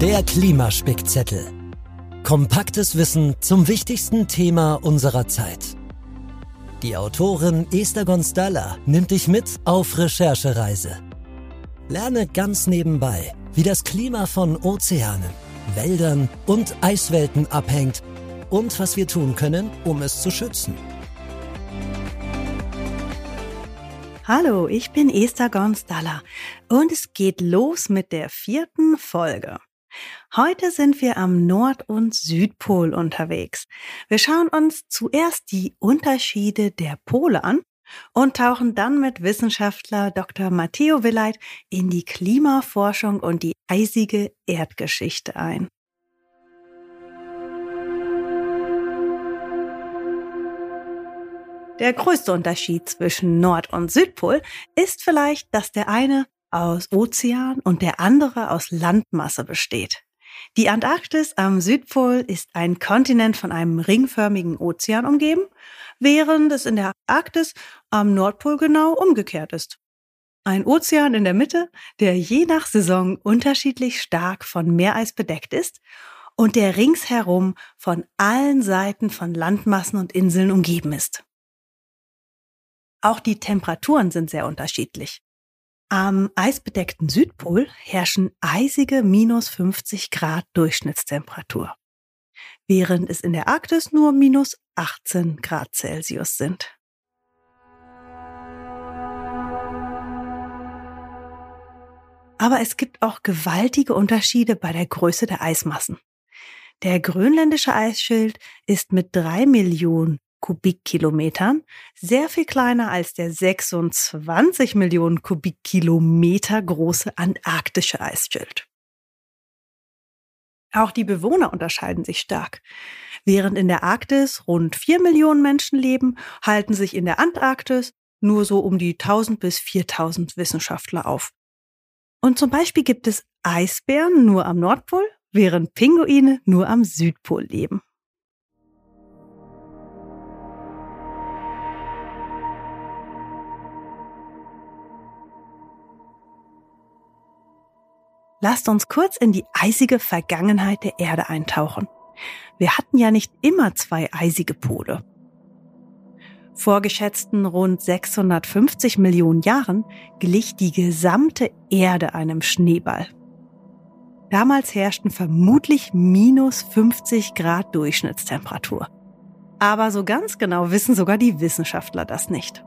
Der Klimaspickzettel. Kompaktes Wissen zum wichtigsten Thema unserer Zeit. Die Autorin Esther Gonstalla nimmt dich mit auf Recherchereise. Lerne ganz nebenbei, wie das Klima von Ozeanen, Wäldern und Eiswelten abhängt und was wir tun können, um es zu schützen. Hallo, ich bin Esther Gonstalla und es geht los mit der vierten Folge. Heute sind wir am Nord- und Südpol unterwegs. Wir schauen uns zuerst die Unterschiede der Pole an und tauchen dann mit Wissenschaftler Dr. Matteo Willeit in die Klimaforschung und die eisige Erdgeschichte ein. Der größte Unterschied zwischen Nord- und Südpol ist vielleicht, dass der eine aus Ozean und der andere aus Landmasse besteht. Die Antarktis am Südpol ist ein Kontinent von einem ringförmigen Ozean umgeben, während es in der Arktis am Nordpol genau umgekehrt ist. Ein Ozean in der Mitte, der je nach Saison unterschiedlich stark von Meereis bedeckt ist und der ringsherum von allen Seiten von Landmassen und Inseln umgeben ist. Auch die Temperaturen sind sehr unterschiedlich. Am eisbedeckten Südpol herrschen eisige minus 50 Grad Durchschnittstemperatur, während es in der Arktis nur minus 18 Grad Celsius sind. Aber es gibt auch gewaltige Unterschiede bei der Größe der Eismassen. Der grönländische Eisschild ist mit drei Millionen Kubikkilometern, sehr viel kleiner als der 26 Millionen Kubikkilometer große antarktische Eisschild. Auch die Bewohner unterscheiden sich stark. Während in der Arktis rund 4 Millionen Menschen leben, halten sich in der Antarktis nur so um die 1000 bis 4000 Wissenschaftler auf. Und zum Beispiel gibt es Eisbären nur am Nordpol, während Pinguine nur am Südpol leben. Lasst uns kurz in die eisige Vergangenheit der Erde eintauchen. Wir hatten ja nicht immer zwei eisige Pole. Vor geschätzten rund 650 Millionen Jahren glich die gesamte Erde einem Schneeball. Damals herrschten vermutlich minus 50 Grad Durchschnittstemperatur. Aber so ganz genau wissen sogar die Wissenschaftler das nicht.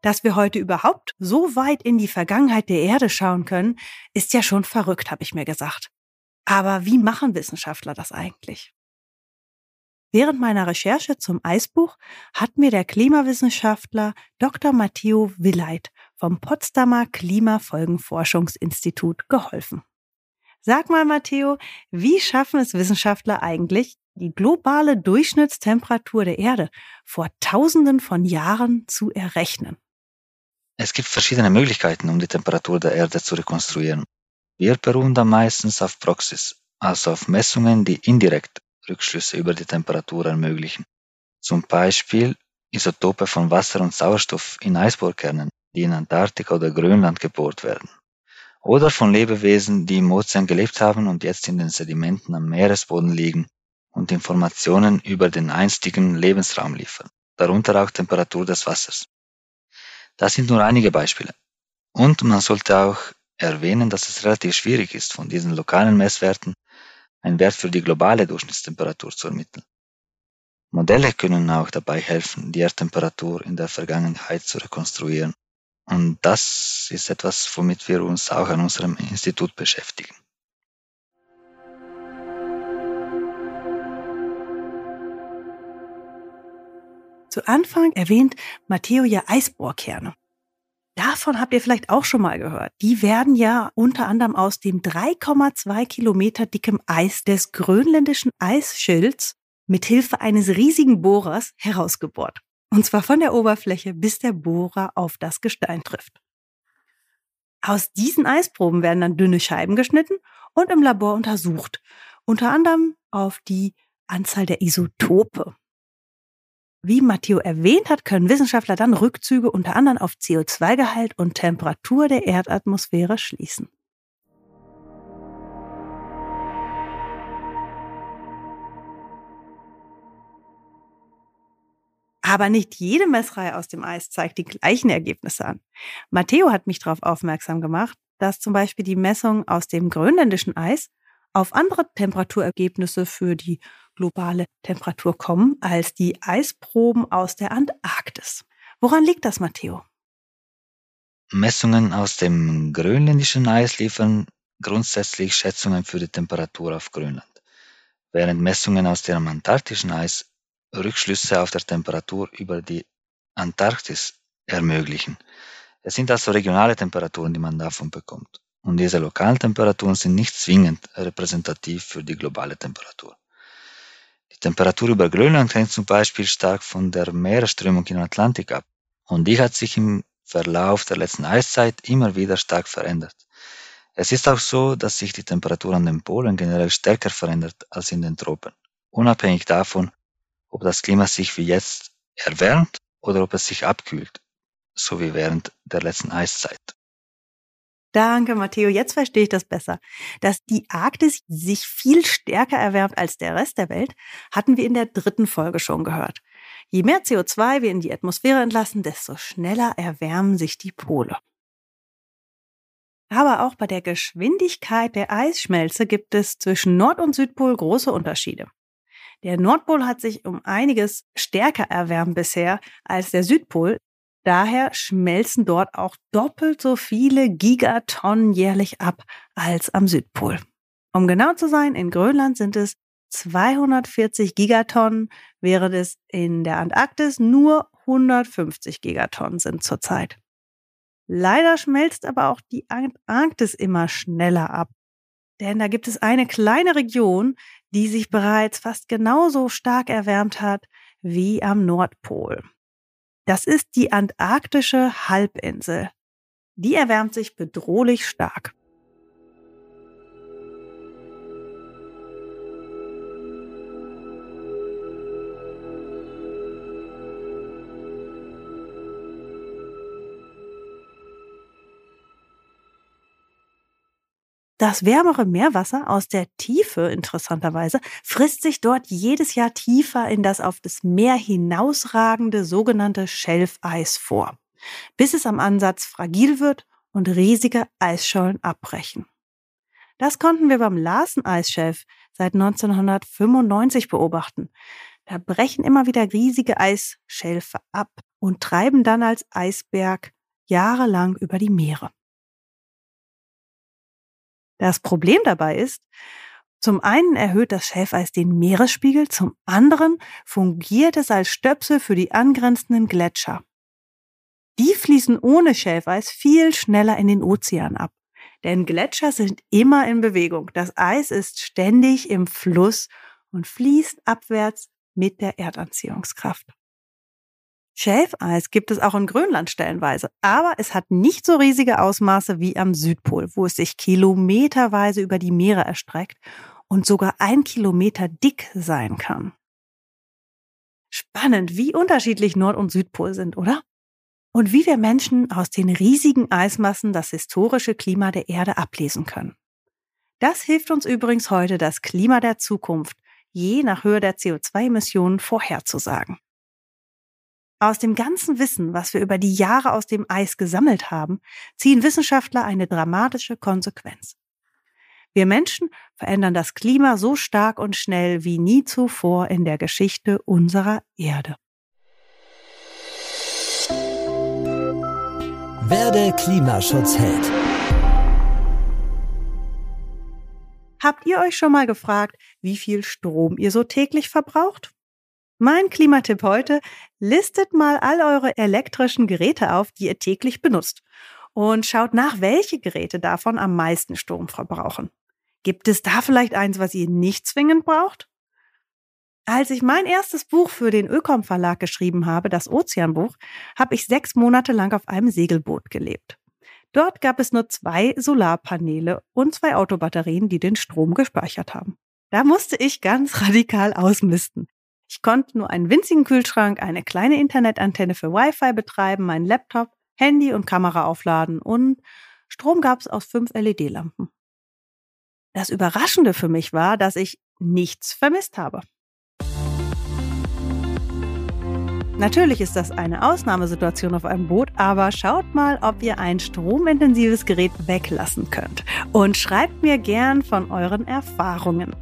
Dass wir heute überhaupt so weit in die Vergangenheit der Erde schauen können, ist ja schon verrückt, habe ich mir gesagt. Aber wie machen Wissenschaftler das eigentlich? Während meiner Recherche zum Eisbuch hat mir der Klimawissenschaftler Dr. Matteo Willeit vom Potsdamer Klimafolgenforschungsinstitut geholfen. Sag mal, Matteo, wie schaffen es Wissenschaftler eigentlich, die globale Durchschnittstemperatur der Erde vor Tausenden von Jahren zu errechnen? Es gibt verschiedene Möglichkeiten, um die Temperatur der Erde zu rekonstruieren. Wir beruhen da meistens auf Proxys, also auf Messungen, die indirekt Rückschlüsse über die Temperatur ermöglichen. Zum Beispiel Isotope von Wasser und Sauerstoff in Eisbohrkernen, die in Antarktika oder Grönland gebohrt werden. Oder von Lebewesen, die im Ozean gelebt haben und jetzt in den Sedimenten am Meeresboden liegen und Informationen über den einstigen Lebensraum liefern, darunter auch Temperatur des Wassers. Das sind nur einige Beispiele. Und man sollte auch erwähnen, dass es relativ schwierig ist, von diesen lokalen Messwerten einen Wert für die globale Durchschnittstemperatur zu ermitteln. Modelle können auch dabei helfen, die Erdtemperatur in der Vergangenheit zu rekonstruieren. Und das ist etwas, womit wir uns auch an unserem Institut beschäftigen. Zu Anfang erwähnt Matteo ja Eisbohrkerne. Davon habt ihr vielleicht auch schon mal gehört. Die werden ja unter anderem aus dem 3,2 Kilometer dickem Eis des grönländischen Eisschilds mit Hilfe eines riesigen Bohrers herausgebohrt. Und zwar von der Oberfläche, bis der Bohrer auf das Gestein trifft. Aus diesen Eisproben werden dann dünne Scheiben geschnitten und im Labor untersucht. Unter anderem auf die Anzahl der Isotope. Wie Matteo erwähnt hat, können Wissenschaftler dann Rückzüge unter anderem auf CO2-Gehalt und Temperatur der Erdatmosphäre schließen. Aber nicht jede Messreihe aus dem Eis zeigt die gleichen Ergebnisse an. Matteo hat mich darauf aufmerksam gemacht, dass zum Beispiel die Messungen aus dem grönländischen Eis auf andere Temperaturergebnisse für die globale Temperatur kommen als die Eisproben aus der Antarktis. Woran liegt das, Matteo? Messungen aus dem grönländischen Eis liefern grundsätzlich Schätzungen für die Temperatur auf Grönland, während Messungen aus dem antarktischen Eis Rückschlüsse auf der Temperatur über die Antarktis ermöglichen. Es sind also regionale Temperaturen, die man davon bekommt. Und diese lokalen Temperaturen sind nicht zwingend repräsentativ für die globale Temperatur. Die Temperatur über Grönland hängt zum Beispiel stark von der Meeresströmung im Atlantik ab. Und die hat sich im Verlauf der letzten Eiszeit immer wieder stark verändert. Es ist auch so, dass sich die Temperatur an den Polen generell stärker verändert als in den Tropen, unabhängig davon, ob das Klima sich wie jetzt erwärmt oder ob es sich abkühlt, so wie während der letzten Eiszeit. Danke, Matteo. Jetzt verstehe ich das besser. Dass die Arktis sich viel stärker erwärmt als der Rest der Welt, hatten wir in der dritten Folge schon gehört. Je mehr CO2 wir in die Atmosphäre entlassen, desto schneller erwärmen sich die Pole. Aber auch bei der Geschwindigkeit der Eisschmelze gibt es zwischen Nord- und Südpol große Unterschiede. Der Nordpol hat sich um einiges stärker erwärmt bisher als der Südpol. Daher schmelzen dort auch doppelt so viele Gigatonnen jährlich ab als am Südpol. Um genau zu sein, in Grönland sind es 240 Gigatonnen, während es in der Antarktis nur 150 Gigatonnen sind zurzeit. Leider schmelzt aber auch die Antarktis immer schneller ab. Denn da gibt es eine kleine Region, die sich bereits fast genauso stark erwärmt hat wie am Nordpol. Das ist die antarktische Halbinsel. Die erwärmt sich bedrohlich stark. Das wärmere Meerwasser aus der Tiefe, interessanterweise, frisst sich dort jedes Jahr tiefer in das auf das Meer hinausragende sogenannte Schelfeis vor, bis es am Ansatz fragil wird und riesige Eisschollen abbrechen. Das konnten wir beim Larsen-Eisschelf seit 1995 beobachten. Da brechen immer wieder riesige Eisschelfe ab und treiben dann als Eisberg jahrelang über die Meere. Das Problem dabei ist, zum einen erhöht das Schelfeis den Meeresspiegel, zum anderen fungiert es als Stöpsel für die angrenzenden Gletscher. Die fließen ohne Schelfeis viel schneller in den Ozean ab. Denn Gletscher sind immer in Bewegung. Das Eis ist ständig im Fluss und fließt abwärts mit der Erdanziehungskraft. Schelfeis gibt es auch in Grönland stellenweise, aber es hat nicht so riesige Ausmaße wie am Südpol, wo es sich kilometerweise über die Meere erstreckt und sogar ein Kilometer dick sein kann. Spannend, wie unterschiedlich Nord- und Südpol sind, oder? Und wie wir Menschen aus den riesigen Eismassen das historische Klima der Erde ablesen können. Das hilft uns übrigens heute, das Klima der Zukunft je nach Höhe der CO2-Emissionen vorherzusagen. Aus dem ganzen Wissen, was wir über die Jahre aus dem Eis gesammelt haben, ziehen Wissenschaftler eine dramatische Konsequenz. Wir Menschen verändern das Klima so stark und schnell wie nie zuvor in der Geschichte unserer Erde. Werde Klimaschutzheld. Habt ihr euch schon mal gefragt, wie viel Strom ihr so täglich verbraucht? Mein Klimatipp heute, listet mal all eure elektrischen Geräte auf, die ihr täglich benutzt und schaut nach, welche Geräte davon am meisten Strom verbrauchen. Gibt es da vielleicht eins, was ihr nicht zwingend braucht? Als ich mein erstes Buch für den Ökom Verlag geschrieben habe, das Ozeanbuch, habe ich sechs Monate lang auf einem Segelboot gelebt. Dort gab es nur zwei Solarpaneele und zwei Autobatterien, die den Strom gespeichert haben. Da musste ich ganz radikal ausmisten. Ich konnte nur einen winzigen Kühlschrank, eine kleine Internetantenne für Wi-Fi betreiben, meinen Laptop, Handy und Kamera aufladen und Strom gab es aus fünf LED-Lampen. Das Überraschende für mich war, dass ich nichts vermisst habe. Natürlich ist das eine Ausnahmesituation auf einem Boot, aber schaut mal, ob ihr ein stromintensives Gerät weglassen könnt. Und schreibt mir gern von euren Erfahrungen.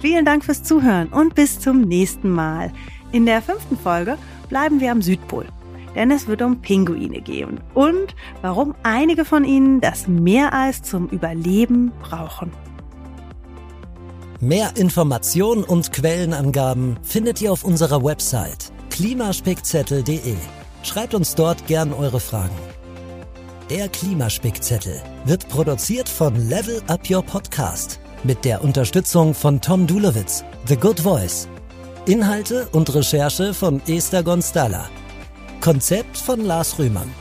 Vielen Dank fürs Zuhören und bis zum nächsten Mal. In der fünften Folge bleiben wir am Südpol, denn es wird um Pinguine gehen und warum einige von ihnen das Meereis zum Überleben brauchen. Mehr Informationen und Quellenangaben findet ihr auf unserer Website klimaspickzettel.de. Schreibt uns dort gern eure Fragen. Der Klimaspickzettel wird produziert von Level Up Your Podcast mit der Unterstützung von Tom Dulowitz, The Good Voice. Inhalte und Recherche von Esther Gonstalla. Konzept von Lars Rühmann.